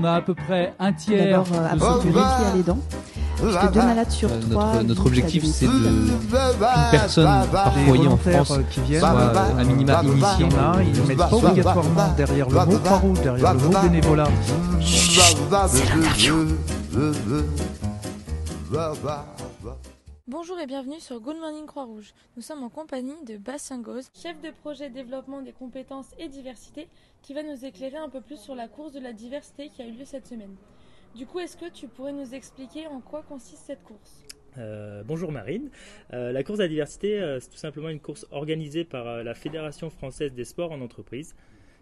On a à peu près un tiers. D'abord, euh, avoir du répit à les dents. Puisque deux malades sur Euh, trois. notre, notre vivent objectif, c'est de qu'une personne par Les foyer en France euh, qui viennent, soit euh, euh, à minima Il y initié. en a, ils ne mettent pas obligatoirement derrière le mot Croix-Rouge, derrière le mot bénévolat. Bonjour et bienvenue sur Good Morning Croix-Rouge. Nous sommes en compagnie de Bastien Gauze, chef de projet développement des compétences et diversité, qui va nous éclairer un peu plus sur la course de la diversité qui a eu lieu cette semaine. Du coup, est-ce que tu pourrais nous expliquer en quoi consiste cette course? Euh, bonjour Marine. Euh, la course à la diversité, euh, c'est tout simplement une course organisée par la Fédération française des sports en entreprise.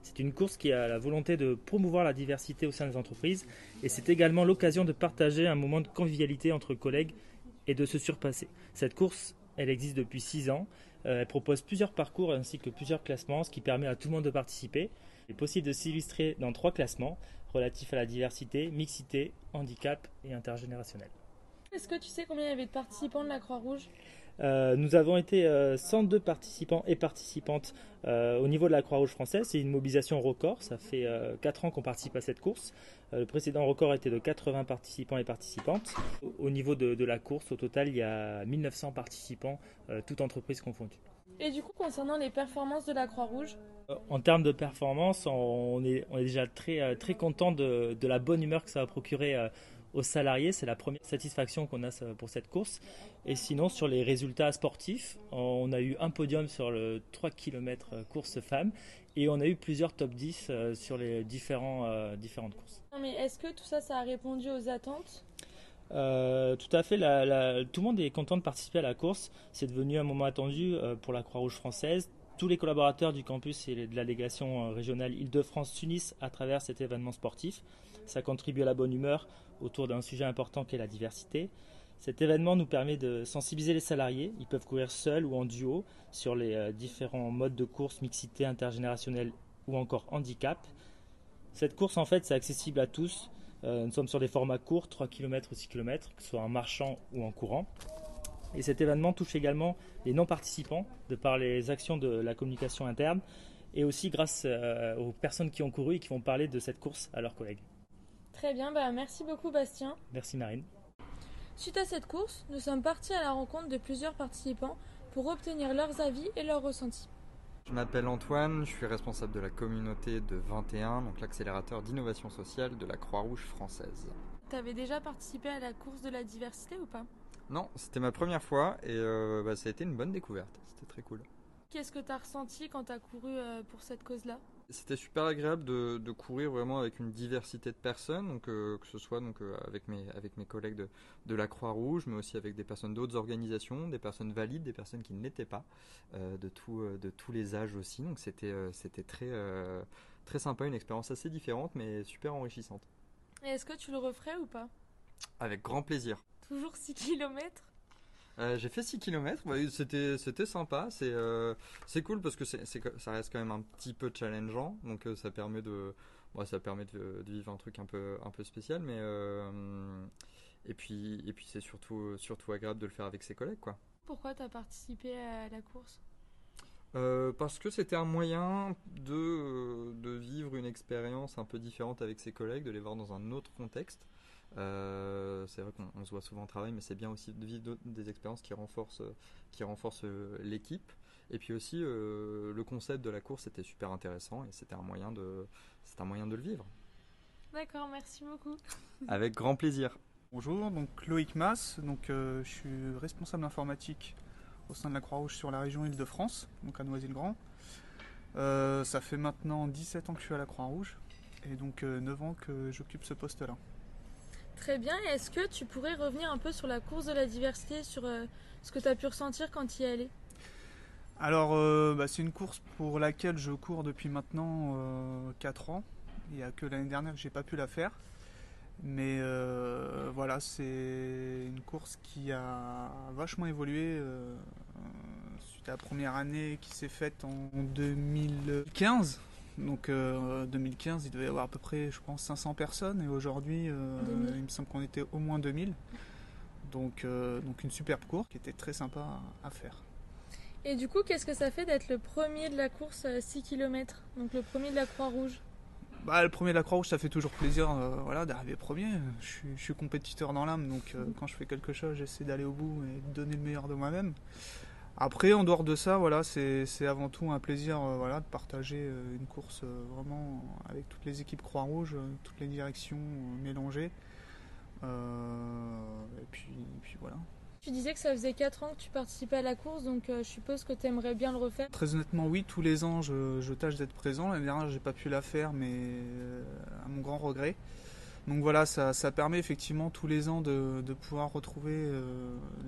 C'est une course qui a la volonté de promouvoir la diversité au sein des entreprises et c'est également l'occasion de partager un moment de convivialité entre collègues et de se surpasser. Cette course, elle existe depuis 6 ans. Euh, elle propose plusieurs parcours ainsi que plusieurs classements, ce qui permet à tout le monde de participer. Il est possible de s'illustrer dans trois classements relatifs à la diversité, mixité, handicap et intergénérationnel. Est-ce que tu sais combien il y avait de participants de la Croix-Rouge? Euh, nous avons été euh, 102 participants et participantes euh, au niveau de la Croix-Rouge française. C'est une mobilisation record. Ça fait 4 ans qu'on participe à cette course. Euh, le précédent record était de 80 participants et participantes. Au, au niveau de, de la course, au total, il y a 1900 participants, euh, toutes entreprises confondues. Et du coup, concernant les performances de la Croix-Rouge, Euh, En termes de performance, on est, on est déjà très, euh, très content de, de la bonne humeur que ça va procurer euh, aux salariés. C'est la première satisfaction qu'on a euh, pour cette course. Et sinon, sur les résultats sportifs, on a eu un podium sur le 3 km course femmes et on a eu plusieurs top 10 euh, sur les différents, euh, différentes courses. non, mais est-ce que tout ça, ça a répondu aux attentes? Euh, tout à fait, la- la- tout le monde est content de participer à la course. C'est devenu un moment attendu euh, pour la Croix-Rouge française. Tous les collaborateurs du campus et de la délégation euh, régionale Île-de-France s'unissent à travers cet événement sportif. Ça contribue à la bonne humeur autour d'un sujet important qu'est la diversité. Cet événement nous permet de sensibiliser les salariés. Ils peuvent courir seuls ou en duo sur les euh, différents modes de course, mixité intergénérationnelle ou encore handicap. Cette course, en fait, c'est accessible à tous. Euh, nous sommes sur des formats courts, 3 km ou 6 km, que ce soit en marchant ou en courant. Et cet événement touche également les non-participants de par les actions de la communication interne et aussi grâce euh, aux personnes qui ont couru et qui vont parler de cette course à leurs collègues. Très bien, bah merci beaucoup Bastien. Merci Marine. Suite à cette course, nous sommes partis à la rencontre de plusieurs participants pour obtenir leurs avis et leurs ressentis. Je m'appelle Antoine, je suis responsable de la communauté de 21, donc l'accélérateur d'innovation sociale de la Croix-Rouge française. T'avais déjà participé à la course de la diversité ou pas? Non, c'était ma première fois et euh, bah, ça a été une bonne découverte, c'était très cool. Qu'est-ce que t'as ressenti quand t'as couru euh, pour cette cause-là? C'était super agréable de, de courir vraiment avec une diversité de personnes, donc, euh, que ce soit donc, euh, avec, mes, avec mes collègues de, de la Croix-Rouge, mais aussi avec des personnes d'autres organisations, des personnes valides, des personnes qui ne l'étaient pas, euh, de, tout, de tous les âges aussi. Donc c'était c'était très, très sympa, une expérience assez différente, mais super enrichissante. Et est-ce que tu le referais ou pas? Avec grand plaisir. Toujours 6 km Euh, j'ai fait 6 km, c'était c'était sympa, c'est euh, c'est cool parce que c'est ça reste quand même un petit peu challengeant, donc euh, ça permet de bon, ça permet de, de vivre un truc un peu un peu spécial, mais et puis et puis c'est surtout surtout agréable de le faire avec ses collègues quoi. Pourquoi t'as participé à la course? Euh, parce que c'était un moyen de, de vivre une expérience un peu différente avec ses collègues, de les voir dans un autre contexte. Euh, c'est vrai qu'on on se voit souvent au travail, mais c'est bien aussi de vivre des expériences qui renforcent, qui renforcent euh, l'équipe. Et puis aussi, euh, le concept de la course était super intéressant et c'était un moyen de, c'est un moyen de le vivre. D'accord, merci beaucoup. Avec grand plaisir. Bonjour, donc Loïc Mass, donc euh, je suis responsable informatique au sein de la Croix-Rouge sur la région Île-de-France, donc à Noisy-le-Grand. Euh, ça fait maintenant 17 ans que je suis à la Croix-Rouge et donc euh, 9 ans que j'occupe ce poste-là. Très bien, est-ce que tu pourrais revenir un peu sur la course de la diversité, sur euh, ce que t'as pu ressentir quand y allais Alors, euh, bah, c'est une course pour laquelle je cours depuis maintenant 4 ans. Il n'y a que l'année dernière que j'ai pas pu la faire. Mais euh, voilà, c'est une course qui a vachement évolué euh, suite à la première année qui s'est faite en 2015. Donc euh, 2015, il devait y avoir à peu près, je pense, 500 personnes. Et aujourd'hui, euh, 2000. il me semble qu'on était au moins 2000. Donc, euh, donc une superbe course qui était très sympa à- à faire. Et du coup, qu'est-ce que ça fait d'être le premier de la course à 6 km Donc le premier de la Croix-Rouge bah, le premier de la Croix-Rouge, ça fait toujours plaisir euh, voilà, d'arriver premier. Je suis, je suis compétiteur dans l'âme, donc euh, quand je fais quelque chose, j'essaie d'aller au bout et de donner le meilleur de moi-même. Après, en dehors de ça, voilà, c'est avant tout un plaisir euh, voilà, de partager euh, une course euh, vraiment avec toutes les équipes Croix-Rouge, toutes les directions mélangées. Et, puis, et puis voilà. Tu disais que ça faisait 4 ans que tu participais à la course, donc je suppose que tu aimerais bien le refaire. Très honnêtement, oui, tous les ans, je, je tâche d'être présent. L'année dernière, j'ai pas pu la faire, mais à mon grand regret. Donc voilà, ça, permet effectivement tous les ans de, pouvoir retrouver euh,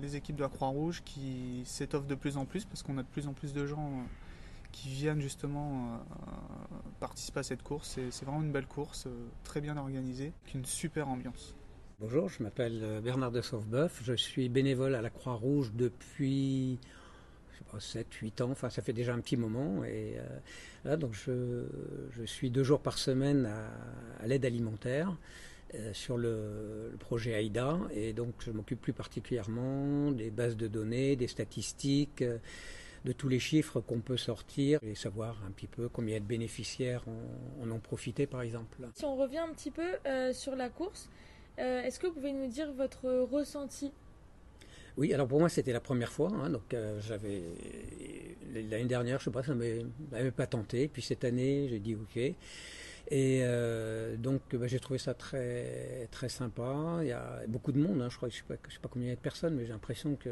les équipes de la Croix-Rouge qui s'étoffent de plus en plus parce qu'on a de plus en plus de gens euh, qui viennent justement euh, participer à cette course. C'est vraiment une belle course, très bien organisée, avec une super ambiance. Bonjour, je m'appelle Bernard de Sauveboeuf. Je suis bénévole à la Croix-Rouge depuis je sais pas, 7, 8 ans. Enfin, ça fait déjà un petit moment. Et donc je, suis deux jours par semaine à, l'aide alimentaire sur le, le projet AIDA. Et donc, je m'occupe plus particulièrement des bases de données, des statistiques. euh, de tous les chiffres qu'on peut sortir et savoir un petit peu combien de bénéficiaires en, en ont profité par exemple. Si on revient un petit peu euh, sur la course, euh, est-ce que vous pouvez nous dire votre ressenti? Oui, alors pour moi c'était la première fois, hein, donc euh, j'avais l'année dernière, je sais pas, ça m'avait pas tenté, puis cette année j'ai dit ok, et euh, donc bah, j'ai trouvé ça très très sympa. Il y a beaucoup de monde, hein, je crois, que je sais pas, je sais pas combien il y a de personnes, mais j'ai l'impression que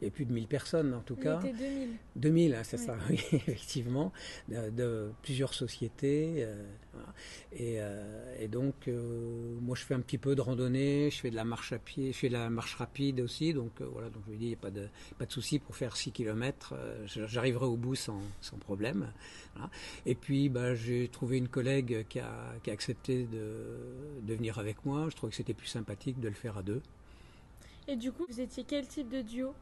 il y a plus de 1000 personnes en tout cas. était 2000. 2000, hein, c'est Oui. ça, oui, effectivement, de, de plusieurs sociétés. euh, et, euh, et donc, euh, moi, je fais un petit peu de randonnée, je fais de la marche à pied, je fais de la marche rapide aussi. Donc, voilà, donc je lui dis, il n'y a pas de, pas de souci pour faire 6 km. J'arriverai au bout sans, sans problème. Voilà. Et puis, bah, j'ai trouvé une collègue qui a, qui a accepté de, de venir avec moi. Je trouvais que c'était plus sympathique de le faire à deux. Et du coup, vous étiez quel type de duo?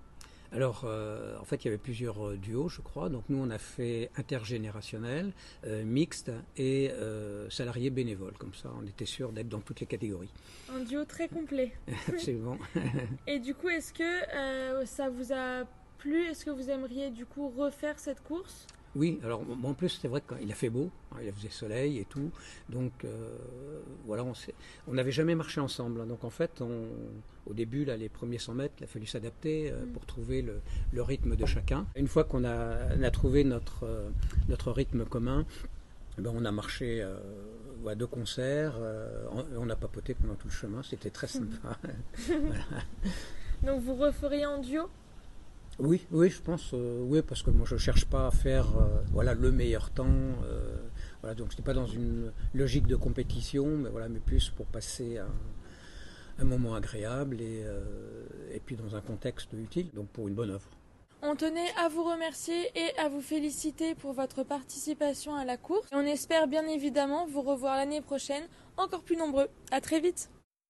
Alors, euh, en fait, il y avait plusieurs euh, duos, je crois. Donc, nous, on a fait intergénérationnel, euh, mixte et euh, salarié bénévole. Comme ça, on était sûr d'être dans toutes les catégories. Un duo très complet. Absolument. Et du coup, est-ce que ça vous a plu? Est-ce que vous aimeriez du coup refaire cette course? Oui, alors bon, en plus, c'est vrai qu'il a fait beau, hein, il faisait soleil et tout. Donc, euh, voilà, on n'avait jamais marché ensemble. hein. donc, en fait, on- au début, là, les premiers 100 mètres, il a fallu s'adapter euh, Mm. pour trouver le, le rythme de chacun. Une fois qu'on a, trouvé notre, euh, notre rythme commun, eh ben, on a marché euh, à deux concerts, on, on a papoté pendant tout le chemin, c'était très sympa. Donc vous referiez en duo? Oui, oui, je pense, euh, oui, parce que moi je cherche pas à faire euh, voilà le meilleur temps. euh, voilà, donc je n'étais pas dans une logique de compétition, mais voilà, mais plus pour passer un, moment agréable et, puis dans un contexte utile, donc pour une bonne œuvre. On tenait à vous remercier et à vous féliciter pour votre participation à la course. On espère bien évidemment vous revoir l'année prochaine, encore plus nombreux. À très vite